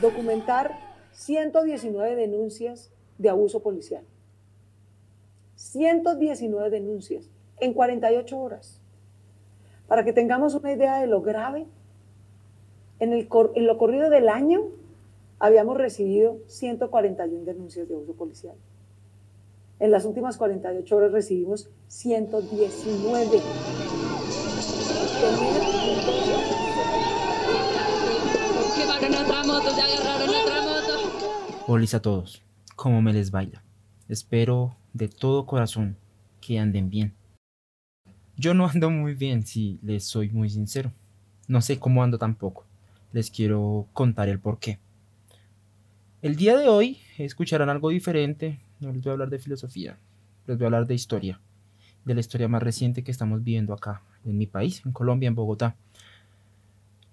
documentar 119 denuncias de abuso policial. 119 denuncias en 48 horas. Para que tengamos una idea de lo grave, en, en lo corrido del año habíamos recibido 141 denuncias de abuso policial. En las últimas 48 horas recibimos 119. Hola a todos, ¿cómo me les baila? Espero de todo corazón que anden bien. Yo no ando muy bien, si les soy muy sincero. No sé cómo ando tampoco. Les quiero contar el por qué. El día de hoy escucharán algo diferente. No les voy a hablar de filosofía, les voy a hablar de historia. De la historia más reciente que estamos viviendo acá, en mi país, en Colombia, en Bogotá.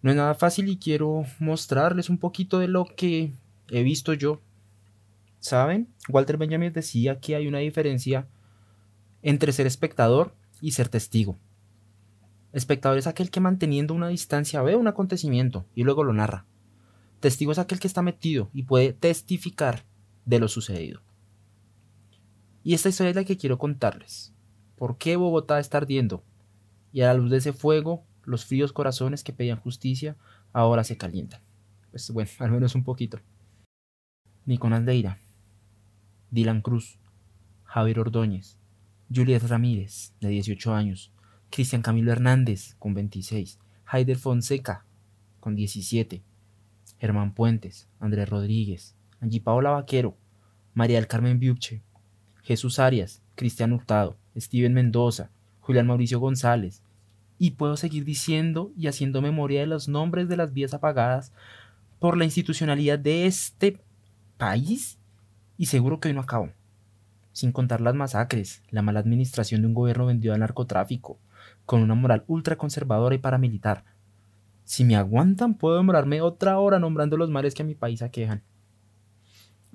No es nada fácil y quiero mostrarles un poquito de lo que he visto yo ¿Saben? Walter Benjamin decía que hay una diferencia entre ser espectador y ser testigo. Espectador es aquel que manteniendo una distancia ve un acontecimiento y luego lo narra. Testigo es aquel que está metido y puede testificar de lo sucedido. Y esta historia es la que quiero contarles. ¿Por qué Bogotá está ardiendo? Y a la luz de ese fuego, los fríos corazones que pedían justicia ahora se calientan. Pues bueno, al menos un poquito. Nicolás Deira, Dylan Cruz, Javier Ordóñez, Juliet Ramírez, de 18 años, Cristian Camilo Hernández, con 26, Haider Fonseca, con 17, Germán Puentes, Andrés Rodríguez, Angie Paola Vaquero, María del Carmen Biuche, Jesús Arias, Cristian Hurtado, Steven Mendoza, Julián Mauricio González, y puedo seguir diciendo y haciendo memoria de los nombres de las vías apagadas por la institucionalidad de este país y seguro que hoy no acabo. Sin contar las masacres, la mala administración de un gobierno vendido al narcotráfico, con una moral ultraconservadora y paramilitar. Si me aguantan, puedo demorarme otra hora nombrando los males que a mi país aquejan.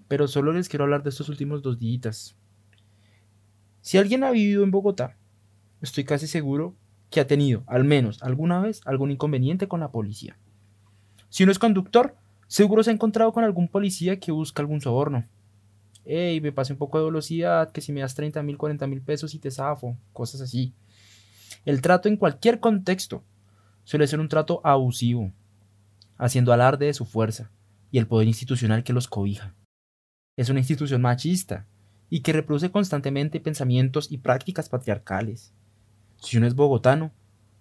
Pero solo les quiero hablar de estos últimos dos días. Si alguien ha vivido en Bogotá, estoy casi seguro que ha tenido, al menos alguna vez, algún inconveniente con la policía. Si uno es conductor, seguro se ha encontrado con algún policía que busca algún soborno, hey, me pasé un poco de velocidad, que si me das 30 mil, 40 mil pesos y te zafo, cosas así. El trato en cualquier contexto suele ser un trato abusivo, haciendo alarde de su fuerza y el poder institucional que los cobija. Es una institución machista y que reproduce constantemente pensamientos y prácticas patriarcales. Si uno es bogotano,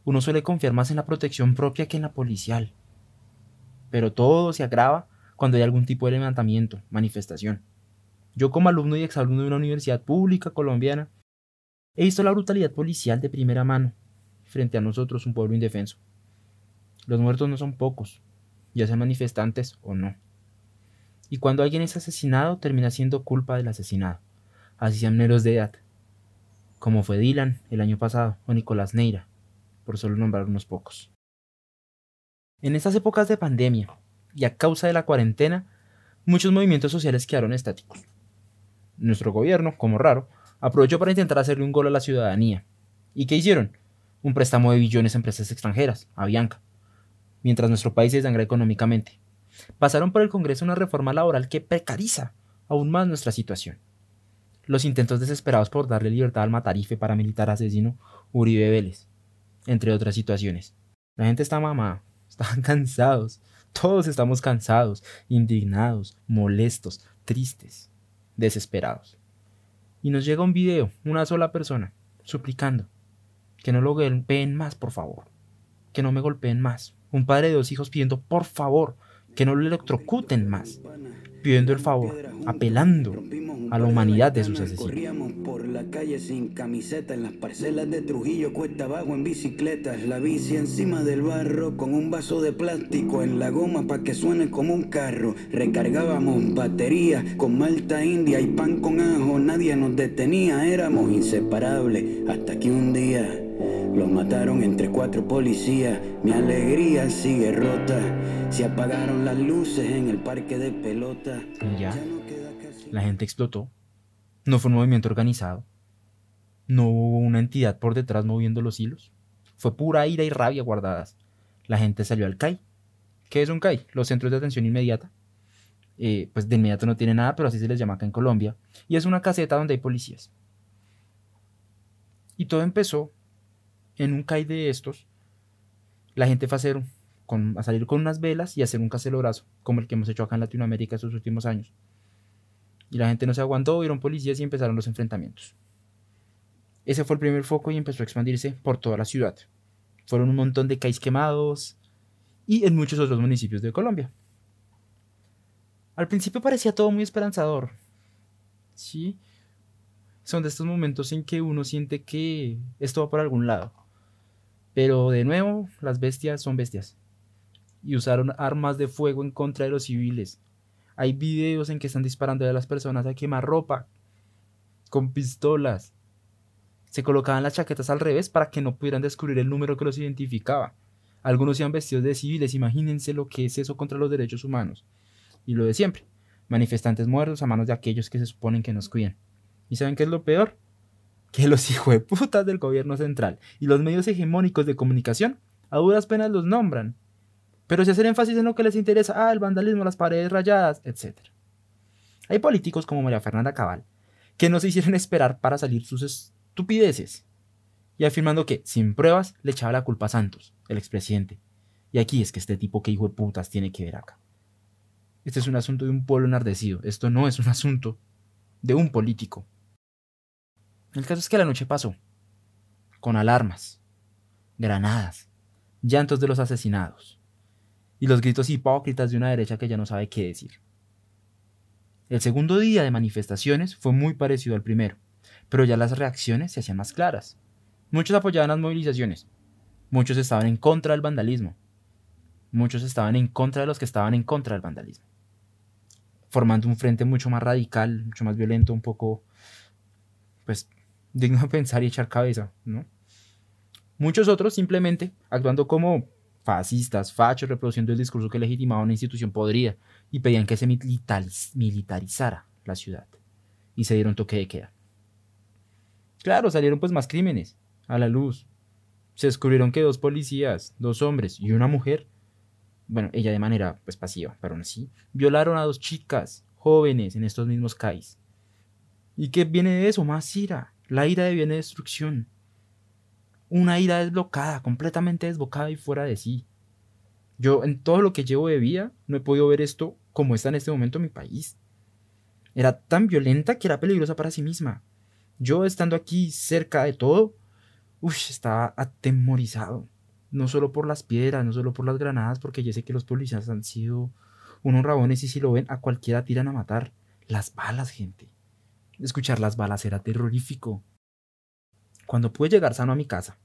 uno suele confiar más en la protección propia que en la policial. Pero todo se agrava cuando hay algún tipo de levantamiento, manifestación. Yo como alumno y exalumno de una universidad pública colombiana, he visto la brutalidad policial de primera mano frente a nosotros, un pueblo indefenso. Los muertos no son pocos, ya sean manifestantes o no. Y cuando alguien es asesinado, termina siendo culpa del asesinado, así sean menos de edad, como fue Dylan el año pasado o Nicolás Neira, por solo nombrar unos pocos. En estas épocas de pandemia y a causa de la cuarentena, muchos movimientos sociales quedaron estáticos nuestro gobierno, como raro, aprovechó para intentar hacerle un gol a la ciudadanía. ¿Y qué hicieron? Un préstamo de billones a empresas extranjeras, a Bianca, mientras nuestro país se desangra económicamente. Pasaron por el Congreso una reforma laboral que precariza aún más nuestra situación. Los intentos desesperados por darle libertad al matarife paramilitar asesino Uribe Vélez, entre otras situaciones. La gente está mamada, están cansados, todos estamos cansados, indignados, molestos, tristes desesperados. Y nos llega un video, una sola persona, suplicando que no lo golpeen más, por favor, que no me golpeen más. Un padre de dos hijos pidiendo, por favor, que no lo electrocuten más, pidiendo el favor, apelando a la humanidad de sus asesinos. Corríamos por la calle sin camiseta, en las parcelas de Trujillo, cuesta abajo en bicicletas, la bici encima del barro, con un vaso de plástico en la goma para que suene como un carro. Recargábamos baterías con malta india y pan con ajo, nadie nos detenía, éramos inseparables, hasta que un día... Los mataron entre cuatro policías, mi alegría sigue rota. Se apagaron las luces en el parque de pelota. Ya la gente explotó No fue un movimiento organizado. No hubo una entidad por detrás moviendo los hilos. Fue pura ira y rabia guardadas. La gente salió al CAI. ¿Qué es un CAI? Los Centros de Atención Inmediata. Eh, pues de inmediato no tiene nada, pero así se les llama acá en Colombia. Y es una caseta donde hay policías. Y todo empezó en un CAI de estos. La gente fue a, con, salir con unas velas y hacer un cacelorazo, como el que hemos hecho acá en Latinoamérica estos últimos años. Y la gente no se aguantó, vieron policías y empezaron los enfrentamientos. Ese fue el primer foco y empezó a expandirse por toda la ciudad. Fueron un montón de CAIs quemados y en muchos otros municipios de Colombia. Al principio parecía todo muy esperanzador. Sí. Son de estos momentos en que uno siente que esto va por algún lado. Pero de nuevo, las bestias son bestias. Y usaron armas de fuego en contra de los civiles. Hay videos en que están disparando a las personas a quemar ropa con pistolas. Se colocaban las chaquetas al revés para que no pudieran descubrir el número que los identificaba. Algunos iban vestidos de civiles, imagínense lo que es eso contra los derechos humanos. Y lo de siempre, manifestantes muertos a manos de aquellos que se suponen que nos cuidan. ¿Y saben qué es lo peor? Que los putas del gobierno central y los medios hegemónicos de comunicación a duras penas los nombran. Pero si hacen énfasis en lo que les interesa, ah, el vandalismo, las paredes rayadas, etc. Hay políticos como María Fernanda Cabal que no se hicieron esperar para salir sus estupideces y afirmando que, sin pruebas, le echaba la culpa a Santos, el expresidente. Y aquí es que este tipo que hijo de putas tiene que ver acá. Este es un asunto de un pueblo enardecido. Esto no es un asunto de un político. El caso es que la noche pasó. Con alarmas, granadas, llantos de los asesinados y los gritos hipócritas de una derecha que ya no sabe qué decir. El segundo día de manifestaciones fue muy parecido al primero, pero ya las reacciones se hacían más claras. Muchos apoyaban las movilizaciones, muchos estaban en contra del vandalismo, muchos estaban en contra de los que estaban en contra del vandalismo formando un frente mucho más radical, mucho más violento, un poco, pues, digno de pensar y echar cabeza, ¿no? Muchos otros simplemente actuando como fascistas, fachos, reproduciendo el discurso que legitimaba una institución podrida y pedían que se militarizara la ciudad. Y se dieron toque de queda. Claro, salieron pues más crímenes a la luz. Se descubrieron que dos policías, dos hombres y una mujer bueno, ella de manera pues pasiva, pero aún así, violaron a dos chicas jóvenes en estos mismos CAIs. ¿Y qué viene de eso? Más ira. La ira de viene destrucción. Una ira desblocada, completamente desbocada y fuera de sí. Yo en todo lo que llevo de vida no he podido ver esto como está en este momento en mi país. Era tan violenta que era peligrosa para sí misma. Yo estando aquí cerca de todo, uff, estaba atemorizado no solo por las piedras, no solo por las granadas, porque yo sé que los policías han sido unos rabones y si lo ven a cualquiera tiran a matar. Las balas, gente. Escuchar las balas era terrorífico. Cuando pude llegar sano a mi casa,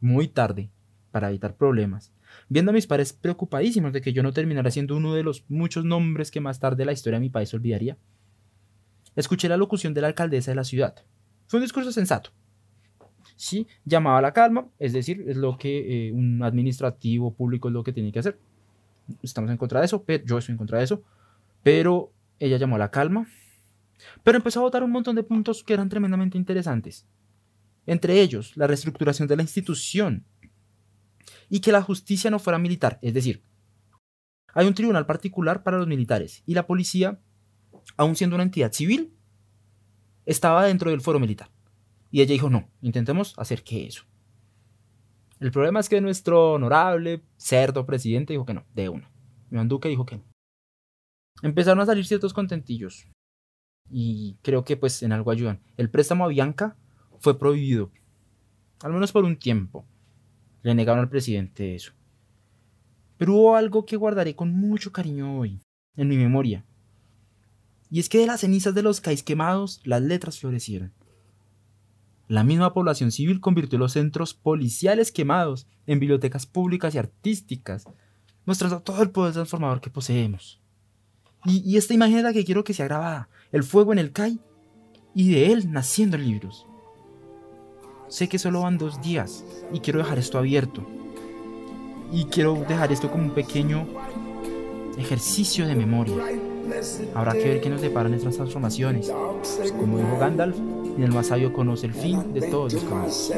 muy tarde, para evitar problemas, viendo a mis padres preocupadísimos de que yo no terminara siendo uno de los muchos nombres que más tarde la historia de mi país olvidaría, escuché la locución de la alcaldesa de la ciudad. Fue un discurso sensato, sí llamaba a la calma, es decir, es lo que eh, un administrativo público es lo que tiene que hacer. Estamos en contra de eso, pero yo estoy en contra de eso, pero ella llamó a la calma, pero empezó a votar un montón de puntos que eran tremendamente interesantes. Entre ellos, la reestructuración de la institución y que la justicia no fuera militar, es decir, hay un tribunal particular para los militares y la policía, aun siendo una entidad civil, estaba dentro del foro militar. Y ella dijo, no, intentemos hacer que eso. El problema es que nuestro honorable, cerdo presidente dijo que no, de una. Iván Duque dijo que no. Empezaron a salir ciertos contentillos. Y creo que pues en algo ayudan. El préstamo a Bianca fue prohibido. Al menos por un tiempo. Le negaron al presidente eso. Pero hubo algo que guardaré con mucho cariño hoy, en mi memoria. Y es que de las cenizas de los cais quemados, las letras florecieron. La misma población civil convirtió los centros policiales quemados en bibliotecas públicas y artísticas, mostrando todo el poder transformador que poseemos. Y, esta imagen es la que quiero que sea grabada, el fuego en el CAI y de él naciendo libros. Sé que solo van dos días y quiero dejar esto abierto. Y quiero dejar esto como un pequeño ejercicio de memoria. Habrá que ver qué nos deparan estas transformaciones. Pues como dijo Gandalf, ni el más sabio conoce el fin de todos los caminos.